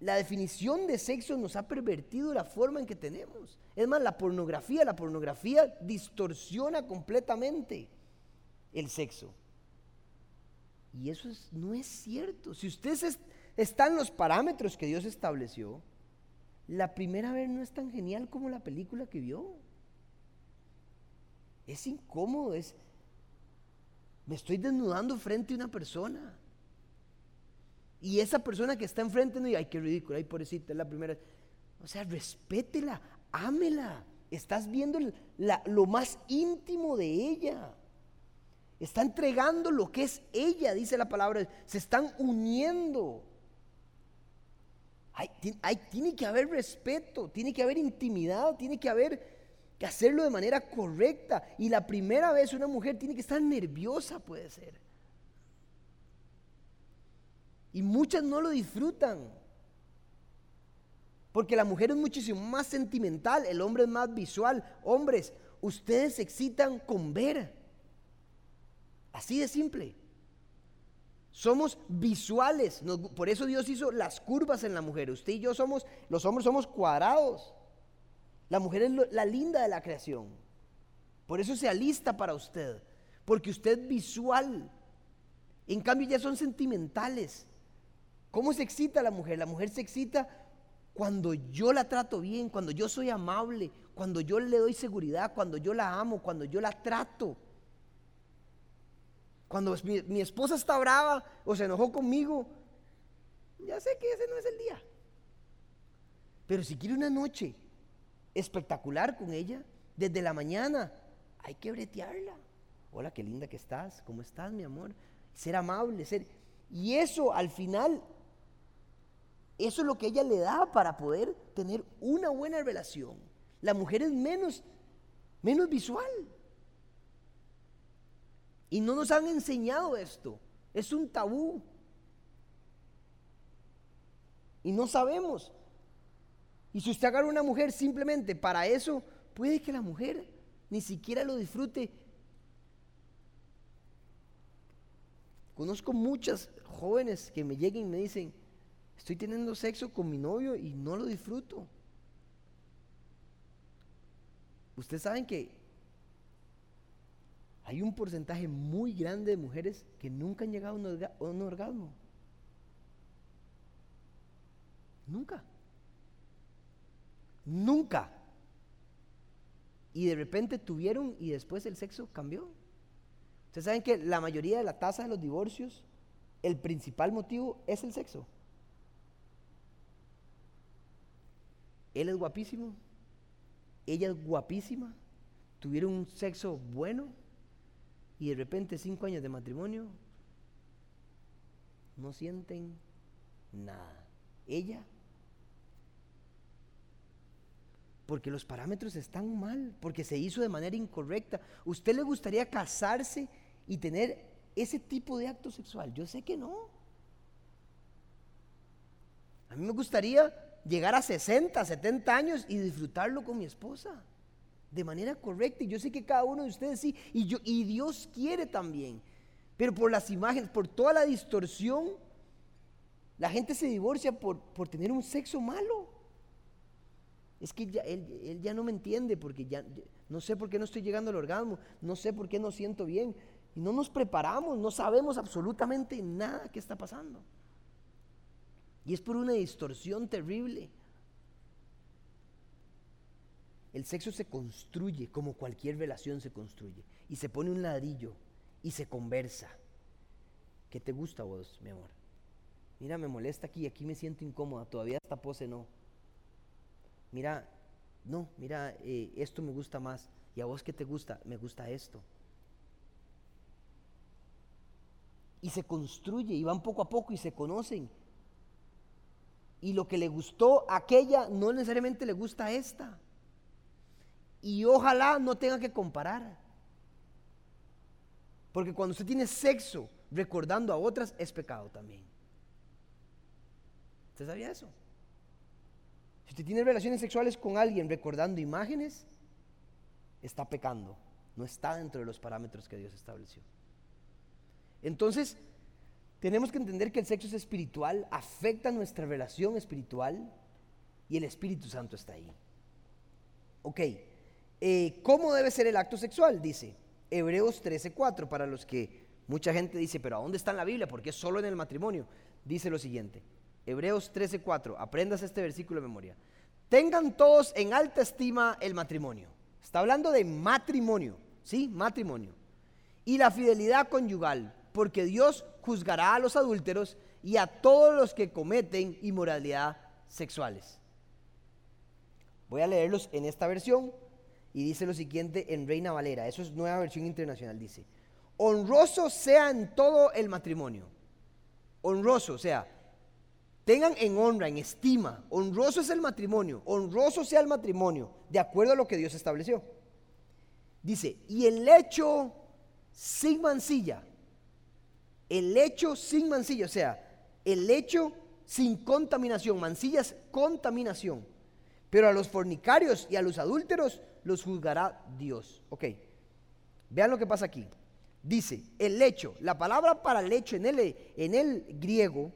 la definición de sexo nos ha pervertido la forma en que tenemos. Es más, la pornografía, la pornografía distorsiona completamente el sexo. Y eso no es cierto. Si usted está en los parámetros que Dios estableció, la primera vez no es tan genial como la película que vio. Es incómodo, es... Me estoy desnudando frente a una persona. Y esa persona que está enfrente no dice, ay, qué ridículo, ay, pobrecita, es la primera. O sea, respétela, ámela. Estás viendo lo más íntimo de ella. Está entregando lo que es ella, dice la palabra. Se están uniendo. Tiene que haber respeto, tiene que haber intimidad, tiene que haber que hacerlo de manera correcta. Y la primera vez una mujer tiene que estar nerviosa, puede ser. Y muchas no lo disfrutan. Porque la mujer es muchísimo más sentimental, el hombre es más visual. Hombres, ustedes se excitan con ver. Así de simple. Somos visuales. por eso Dios hizo las curvas en la mujer. Usted y yo somos, los hombres somos cuadrados. La mujer es la linda de la creación. Por eso se alista para usted. Porque usted es visual. En cambio ya son sentimentales. ¿Cómo se excita la mujer? La mujer se excita cuando yo la trato bien, cuando yo soy amable, cuando yo le doy seguridad, cuando yo la amo, cuando yo la trato. Cuando mi, esposa está brava o se enojó conmigo, ya sé que ese no es el día. Pero si quiere una noche espectacular con ella, desde la mañana, hay que bretearla. Hola, qué linda que estás, ¿cómo estás, mi amor? Ser amable, ser... Y eso al final, eso es lo que ella le da para poder tener una buena relación. La mujer es menos, menos visual. Y no nos han enseñado esto. Es un tabú. Y no sabemos. Y si usted agarra una mujer simplemente para eso, puede que la mujer ni siquiera lo disfrute. Conozco muchas jóvenes que me lleguen y me dicen, estoy teniendo sexo con mi novio y no lo disfruto. Ustedes saben que hay un porcentaje muy grande de mujeres que nunca han llegado a un, orgasmo. Nunca. Nunca. Y de repente tuvieron y después el sexo cambió. Ustedes saben que la mayoría de la tasa de los divorcios, el principal motivo es el sexo. Él es guapísimo, ella es guapísima, tuvieron un sexo bueno y de repente cinco años de matrimonio no sienten nada. Ella, porque los parámetros están mal, porque se hizo de manera incorrecta. ¿Usted le gustaría casarse y tener ese tipo de acto sexual? Yo sé que no. A mí me gustaría llegar a 60, 70 años y disfrutarlo con mi esposa de manera correcta. Y yo sé que cada uno de ustedes sí, y, yo, y Dios quiere también. Pero por las imágenes, por toda la distorsión, la gente se divorcia por, por tener un sexo malo. Es que él, ya no me entiende porque ya no sé por qué no estoy llegando al orgasmo, no sé por qué no siento bien. Y no nos preparamos, no sabemos absolutamente nada que está pasando. Y es por una distorsión terrible. El sexo se construye como cualquier relación se construye. Y se pone un ladrillo y se conversa. ¿Qué te gusta a vos, mi amor? Mira, me molesta aquí, aquí me siento incómoda, todavía esta pose no. Mira, no, mira, eh, esto me gusta más. ¿Y a vos qué te gusta? Me gusta esto. Y se construye y van poco a poco y se conocen. Y lo que le gustó a aquella no necesariamente le gusta a esta. Y ojalá no tenga que comparar. Porque cuando usted tiene sexo recordando a otras es pecado también. ¿Usted sabía eso? Si usted tiene relaciones sexuales con alguien recordando imágenes, está pecando. No está dentro de los parámetros que Dios estableció. Entonces, tenemos que entender que el sexo es espiritual, afecta nuestra relación espiritual y el Espíritu Santo está ahí. Ok, eh, ¿Cómo debe ser el acto sexual? Dice Hebreos 13:4, para los que mucha gente dice, pero ¿a dónde está en la Biblia? Porque es solo en el matrimonio. Dice lo siguiente, Hebreos 13:4, aprendas este versículo de memoria. Tengan todos en alta estima el matrimonio. Está hablando de matrimonio, ¿sí? Matrimonio. Y la fidelidad conyugal, porque Dios juzgará a los adúlteros y a todos los que cometen inmoralidad sexuales. Voy a leerlos en esta versión y dice lo siguiente en Reina Valera, eso es nueva versión internacional, dice, honroso sea en todo el matrimonio, honroso, o sea, tengan en honra, en estima, honroso es el matrimonio, honroso sea el matrimonio, de acuerdo a lo que Dios estableció. Dice, y el hecho sin mancilla, el hecho sin mancilla, o sea, el hecho sin contaminación, mancilla es contaminación, pero a los fornicarios y a los adúlteros los juzgará Dios. Ok, vean lo que pasa aquí. Dice, el lecho, la palabra para lecho en el, en el griego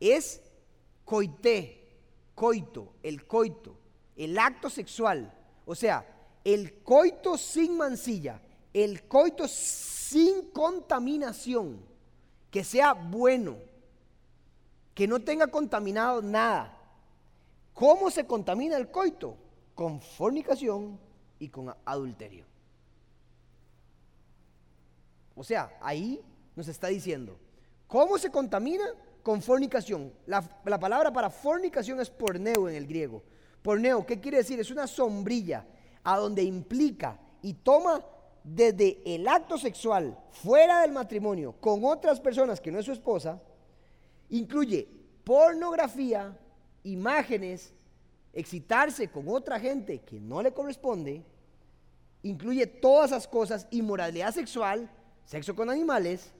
es coité, coito, el coito, el acto sexual. O sea, el coito sin mancilla, el coito sin contaminación, que sea bueno, que no tenga contaminado nada. ¿Cómo se contamina el coito? Con fornicación y con adulterio. O sea, ahí nos está diciendo, ¿cómo se contamina? Con fornicación. La, palabra para fornicación es porneo en el griego. Porneo, ¿qué quiere decir? Es una sombrilla a donde implica y toma desde el acto sexual fuera del matrimonio con otras personas que no es su esposa, incluye pornografía, imágenes, excitarse con otra gente que no le corresponde, incluye todas esas cosas, inmoralidad sexual, sexo con animales,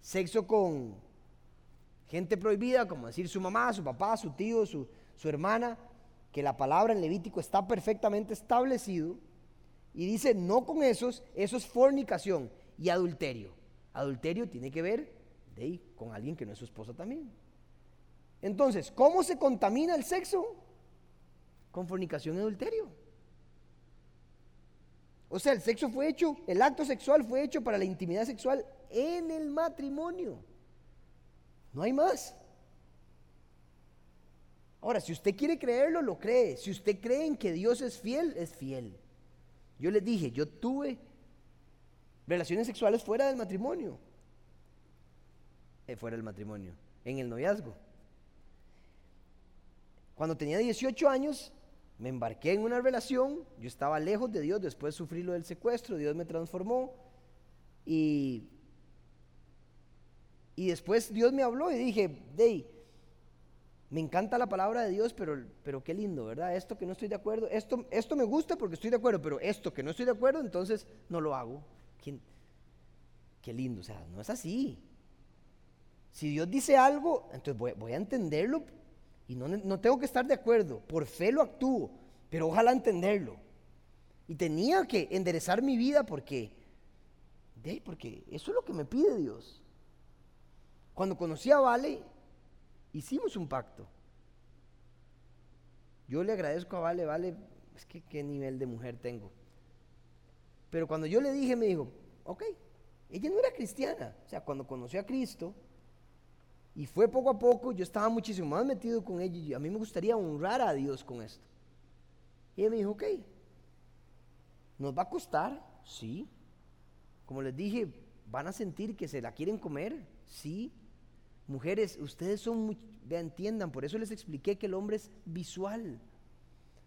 sexo con gente prohibida, como decir su mamá, su papá, su tío, su, hermana, que la palabra en Levítico está perfectamente establecido, y dice, no con esos, eso es fornicación y adulterio. Adulterio tiene que ver de con alguien que no es su esposa también. Entonces, ¿cómo se contamina el sexo? Con fornicación y adulterio. O sea, el sexo fue hecho, el acto sexual fue hecho para la intimidad sexual en el matrimonio. No hay más. Ahora, si usted quiere creerlo, lo cree. Si usted cree en que Dios es fiel, es fiel. Yo les dije, yo tuve relaciones sexuales fuera del matrimonio. Eh, fuera del matrimonio, en el noviazgo. Cuando tenía 18 años, me embarqué en una relación, yo estaba lejos de Dios, después sufrí lo del secuestro, Dios me transformó y, y después Dios me habló y dije, me encanta la palabra de Dios, pero, pero qué lindo, ¿verdad? Esto que no estoy de acuerdo, esto, esto me gusta porque estoy de acuerdo, pero esto que no estoy de acuerdo, entonces no lo hago. Qué lindo, o sea, no es así. Si Dios dice algo, entonces voy a entenderlo y no, tengo que estar de acuerdo, por fe lo actúo, pero ojalá entenderlo. Y tenía que enderezar mi vida porque, porque eso es lo que me pide Dios. Cuando conocí a Vale, hicimos un pacto. Yo le agradezco a Vale, Vale, es que qué nivel de mujer tengo. Pero cuando yo le dije, me dijo, ok, ella no era cristiana. O sea, cuando conoció a Cristo, y fue poco a poco, yo estaba muchísimo más metido con ella y a mí me gustaría honrar a Dios con esto. Y ella me dijo, ok, ¿nos va a costar? Sí. Como les dije, ¿van a sentir que se la quieren comer? Sí. Mujeres, ustedes son, muy, entiendan, por eso les expliqué que el hombre es visual.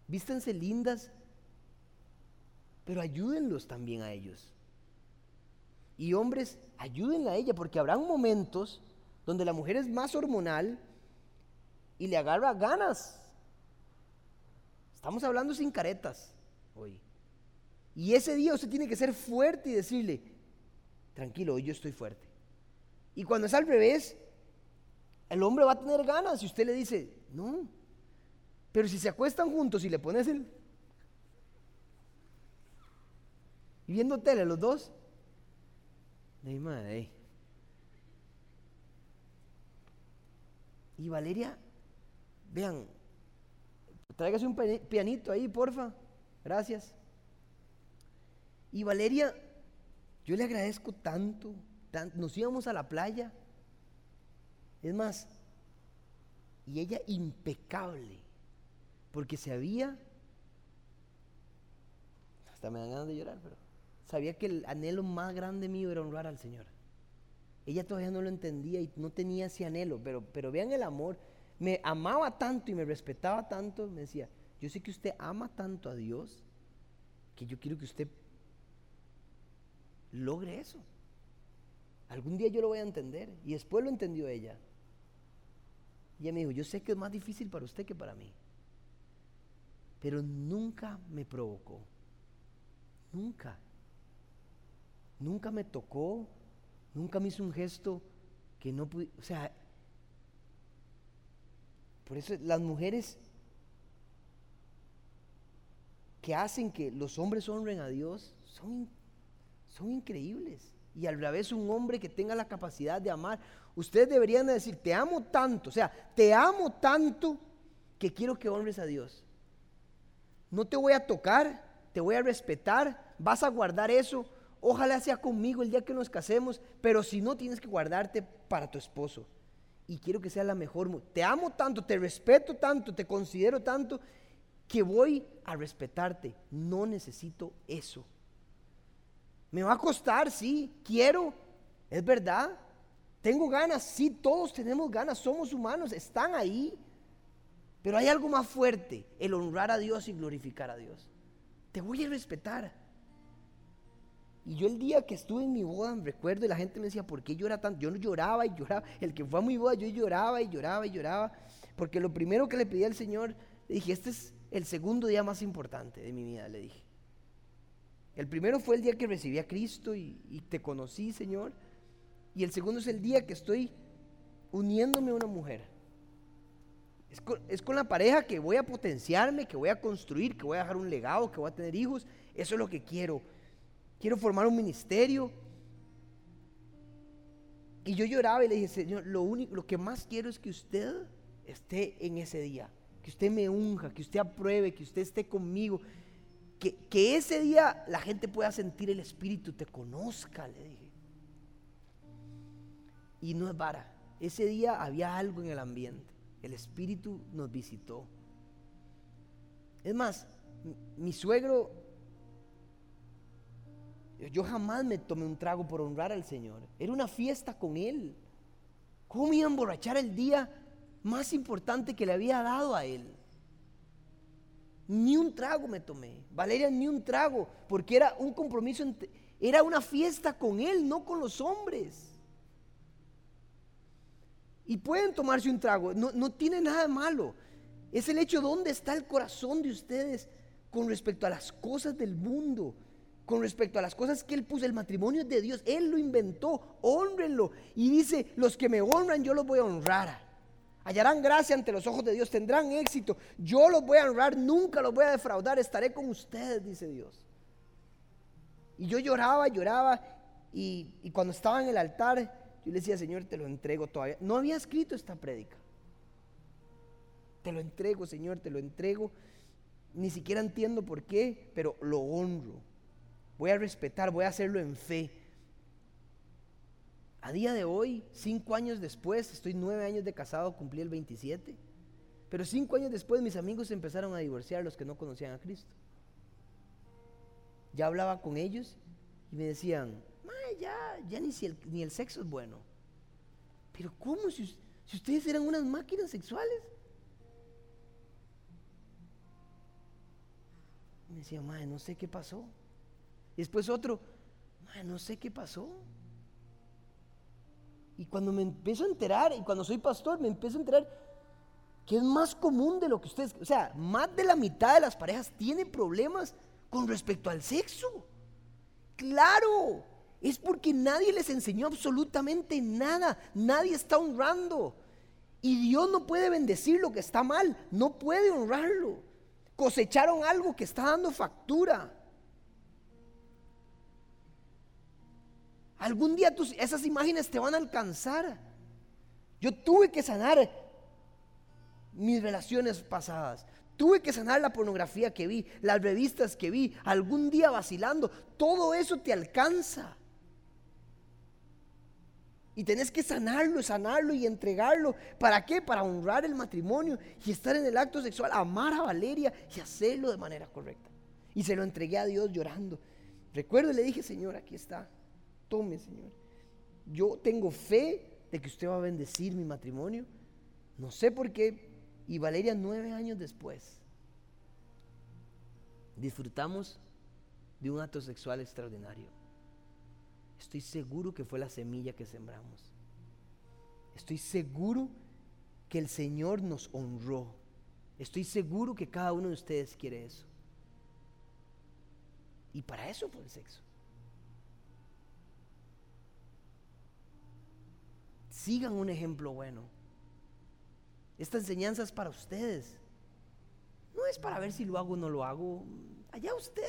Vístanse lindas, pero ayúdenlos también a ellos. Y hombres, ayúdenla a ella, porque habrán momentos donde la mujer es más hormonal y le agarra ganas. Estamos hablando sin caretas hoy. Y ese día usted tiene que ser fuerte y decirle, tranquilo, hoy yo estoy fuerte. Y cuando es al el hombre va a tener ganas y usted le dice, no. Pero si se acuestan juntos y le pones el... Y viendo tele los dos, de madre, Y Valeria, vean, tráigase un pianito ahí, porfa. Gracias. Y Valeria, yo le agradezco tanto, nos íbamos a la playa. Es más, y ella impecable, porque se había, hasta me dan ganas de llorar, pero sabía que el anhelo más grande mío era honrar al Señor. Ella todavía no lo entendía y no tenía ese anhelo, pero, pero vean el amor. Me amaba tanto y me respetaba tanto. Me decía, yo sé que usted ama tanto a Dios que yo quiero que usted logre eso. Algún día yo lo voy a entender. Y después lo entendió ella. Y ella me dijo, yo sé que es más difícil para usted que para mí. Pero nunca me provocó. Nunca. Nunca me tocó Nunca me hizo un gesto que no pude, o sea, por eso las mujeres que hacen que los hombres honren a Dios son, son increíbles. y a la vez un hombre que tenga la capacidad de amar. Ustedes deberían decir, te amo tanto, o sea, te amo tanto que quiero que honres a Dios. No te voy a tocar, te voy a respetar, vas a guardar eso. Ojalá sea conmigo el día que nos casemos, pero si no tienes que guardarte para tu esposo. Y quiero que sea la mejor. Te amo tanto, te respeto tanto, te considero tanto que voy a respetarte. No necesito eso. Me va a costar, sí, quiero, es verdad. Tengo ganas, sí, todos tenemos ganas, somos humanos, están ahí. Pero hay algo más fuerte, el honrar a Dios y glorificar a Dios. Te voy a respetar. Y yo el día que estuve en mi boda, me recuerdo, y la gente me decía, ¿por qué llora tanto? Yo no lloraba y lloraba. El que fue a mi boda, yo lloraba y lloraba y lloraba. Porque lo primero que le pedí al Señor, le dije, este es el segundo día más importante de mi vida, le dije. El primero fue el día que recibí a Cristo y, te conocí, Señor. Y el segundo es el día que estoy uniéndome a una mujer. Es con, la pareja que voy a potenciarme, que voy a construir, que voy a dejar un legado, que voy a tener hijos. Eso es lo que quiero. Quiero formar un ministerio. Y yo lloraba y le dije, Señor, lo único, lo que más quiero es que usted esté en ese día, que usted me unja, que usted apruebe, que usted esté conmigo, que, ese día la gente pueda sentir el Espíritu, te conozca, le dije. Y no es vara. Ese día había algo en el ambiente. El Espíritu nos visitó. Es más, mi suegro, yo jamás me tomé un trago por honrar al Señor. Era una fiesta con Él. ¿Cómo iba a emborrachar el día más importante que le había dado a Él? Ni un trago me tomé. Valeria, ni un trago, porque era un compromiso, era una fiesta con Él, no con los hombres. Y pueden tomarse un trago, no, no tiene nada malo. Es el hecho de dónde está el corazón de ustedes con respecto a las cosas del mundo, con respecto a las cosas que Él puso. El matrimonio de Dios, Él lo inventó, honrenlo. Y dice, los que me honran, yo los voy a honrar hallarán gracia ante los ojos de Dios, tendrán éxito. Yo los voy a honrar, nunca los voy a defraudar, estaré con ustedes, dice Dios. Y yo lloraba, lloraba, y, y cuando estaba en el altar, yo le decía, Señor, te lo entrego todavía. No había escrito esta prédica. Te lo entrego, Señor, te lo entrego. Ni siquiera entiendo por qué, pero lo honro. Voy a respetar, voy a hacerlo en fe. A día de hoy, cinco años después, estoy nueve años de casado, cumplí el 27, pero cinco años después mis amigos empezaron a divorciar los que no conocían a Cristo. Ya hablaba con ellos y me decían, ya, ya ni, si el, ni el sexo es bueno. Pero ¿cómo? Si, si ustedes eran unas máquinas sexuales. me decía, madre, no sé qué pasó. Y después otro, no sé qué pasó. Y cuando me empiezo a enterar, y cuando soy pastor, me empiezo a enterar que es más común de lo que ustedes, o sea, más de la mitad de las parejas tienen problemas con respecto al sexo. Claro, es porque nadie les enseñó absolutamente nada, nadie está honrando. Y Dios no puede bendecir lo que está mal, no puede honrarlo. Cosecharon algo que está dando factura. Algún día tus, esas imágenes te van a alcanzar. Yo tuve que sanar mis relaciones pasadas. Tuve que sanar la pornografía que vi, las revistas que vi, algún día vacilando. Todo eso te alcanza. Y tenés que sanarlo, sanarlo y entregarlo. ¿Para qué? Para honrar el matrimonio y estar en el acto sexual, amar a Valeria y hacerlo de manera correcta. Y se lo entregué a Dios llorando. Recuerdo y le dije, Señor, aquí está tome, Señor. Yo tengo fe de que usted va a bendecir mi matrimonio. No sé por qué. Y Valeria, nueve años después, disfrutamos de un acto sexual extraordinario. Estoy seguro que fue la semilla que sembramos. Estoy seguro que el Señor nos honró. Estoy seguro que cada uno de ustedes quiere eso. Y para eso fue el sexo. Sigan un ejemplo bueno. Esta enseñanza es para ustedes. No es para ver si lo hago o no lo hago. Allá usted.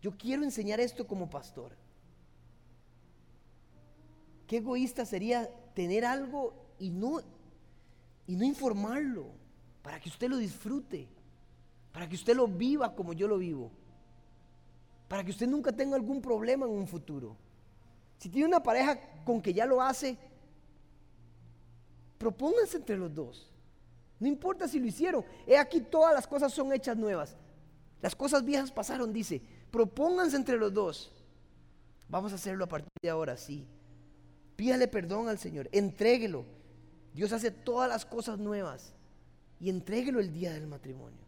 Yo quiero enseñar esto como pastor. Qué egoísta sería tener algo y no, y no informarlo para que usted lo disfrute, para que usted lo viva como yo lo vivo, para que usted nunca tenga algún problema en un futuro. Si tiene una pareja con que ya lo hace, propónganse entre los dos. No importa si lo hicieron. He aquí todas las cosas son hechas nuevas. Las cosas viejas pasaron, dice. Propónganse entre los dos. Vamos a hacerlo a partir de ahora, sí. Pídale perdón al Señor. Entréguelo. Dios hace todas las cosas nuevas. Y entréguelo el día del matrimonio.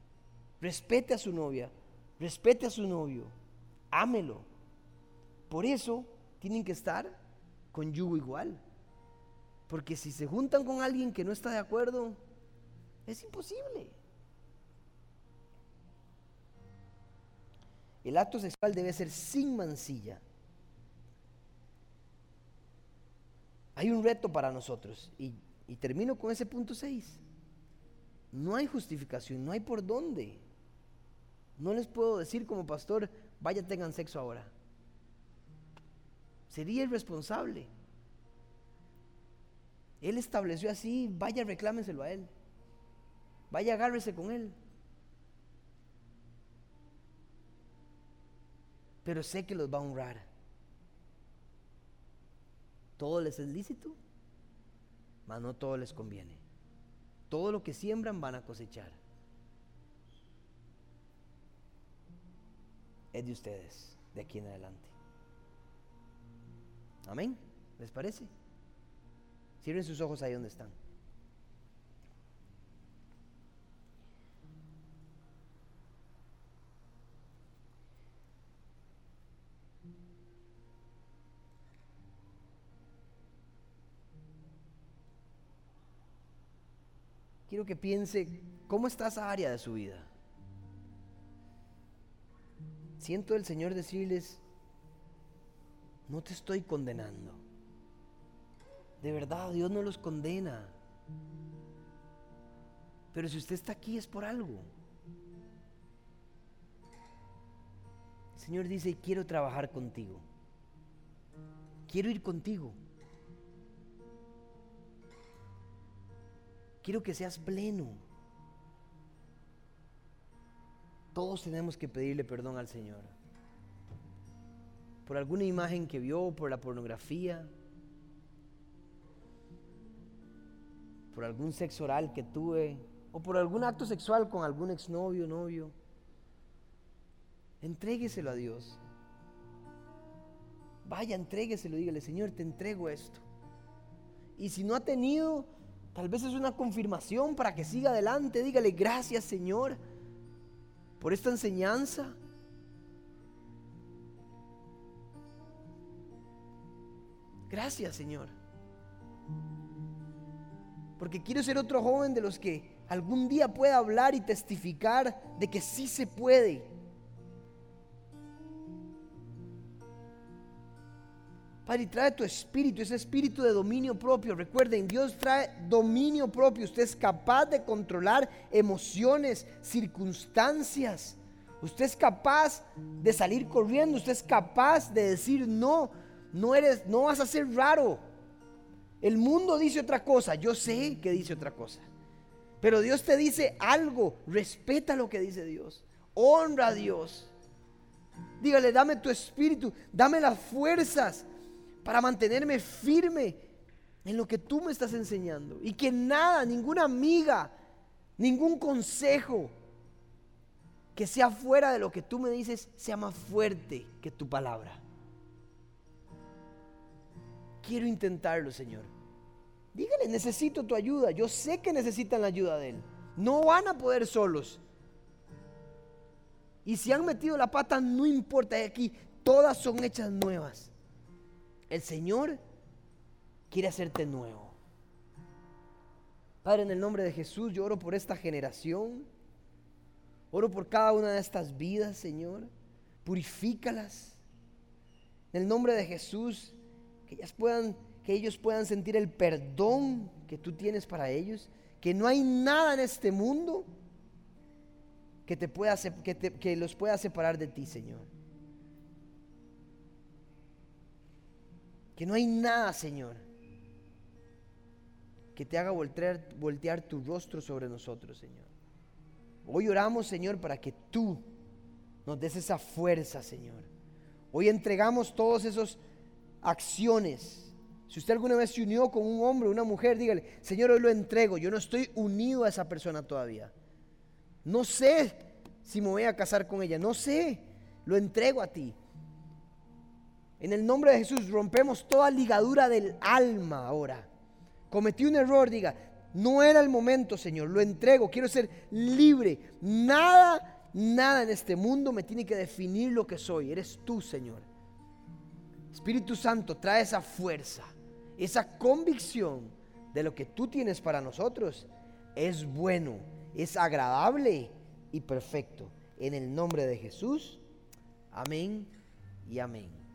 Respete a su novia. Respete a su novio. Ámelo. Por eso tienen que estar con yugo igual. Porque si se juntan con alguien que no está de acuerdo, es imposible. El acto sexual debe ser sin mancilla. Hay un reto para nosotros y, termino con ese punto 6. No hay justificación, no hay por dónde. No les puedo decir como pastor, vaya tengan sexo ahora. Sería irresponsable. Él estableció así, vaya reclámenselo a él. Vaya agárrese con él. Pero sé que los va a honrar. Todo les es lícito, mas no todo les conviene. Todo lo que siembran van a cosechar. Es de ustedes, de aquí en adelante. Amén. ¿Les parece? Cierren sus ojos ahí donde están. Quiero que piense cómo está esa área de su vida. Siento el Señor decirles, no te estoy condenando. De verdad, Dios no los condena. Pero si usted está aquí es por algo. El Señor dice, quiero trabajar contigo. Quiero ir contigo. Quiero que seas pleno. Todos tenemos que pedirle perdón al Señor. Por alguna imagen que vio, por la pornografía, por algún sexo oral que tuve, o por algún acto sexual con algún exnovio, novio. Entrégueselo a Dios. Vaya, entrégueselo, dígale, Señor, te entrego esto. Y si no ha tenido Tal vez es una confirmación para que siga adelante. Dígale gracias Señor por esta enseñanza. Gracias Señor. Porque quiero ser otro joven de los que algún día pueda hablar y testificar de que sí se puede Padre, trae tu espíritu, ese espíritu de dominio propio. Recuerden, Dios trae dominio propio. Usted es capaz de controlar emociones, circunstancias. Usted es capaz de salir corriendo. Usted es capaz de decir no. No eres, no vas a ser raro. El mundo dice otra cosa. Yo sé que dice otra cosa. Pero Dios te dice algo. Respeta lo que dice Dios. Honra a Dios. Dígale, dame tu espíritu, dame las fuerzas para mantenerme firme en lo que tú me estás enseñando. Y que nada, ninguna amiga, ningún consejo que sea fuera de lo que tú me dices sea más fuerte que tu palabra. Quiero intentarlo, Señor. Dígale, necesito tu ayuda. Yo sé que necesitan la ayuda de Él. No van a poder solos. Y si han metido la pata, no importa. Aquí todas son hechas nuevas. El Señor quiere hacerte nuevo. Padre, en el nombre de Jesús, yo oro por esta generación. Oro por cada una de estas vidas, Señor. Purifícalas. En el nombre de Jesús, que, ellas puedan, que ellos puedan sentir el perdón que tú tienes para ellos, que no hay nada en este mundo que, te pueda, que, te, que los pueda separar de ti, Señor. Que no hay nada, Señor, que te haga voltear, voltear tu rostro sobre nosotros, Señor. Hoy oramos, Señor, para que tú nos des esa fuerza, Señor. Hoy entregamos todos esos acciones. Si usted alguna vez se unió con un hombre o una mujer, dígale, Señor, hoy lo entrego. Yo no estoy unido a esa persona todavía. No sé si me voy a casar con ella. No sé. Lo entrego a ti. En el nombre de Jesús rompemos toda ligadura del alma ahora. Cometí un error, diga, no era el momento, Señor, lo entrego, quiero ser libre. Nada, nada en este mundo me tiene que definir lo que soy. Eres tú, Señor. Espíritu Santo, trae esa fuerza, esa convicción de lo que tú tienes para nosotros. Es bueno, es agradable y perfecto. En el nombre de Jesús. Amén y amén.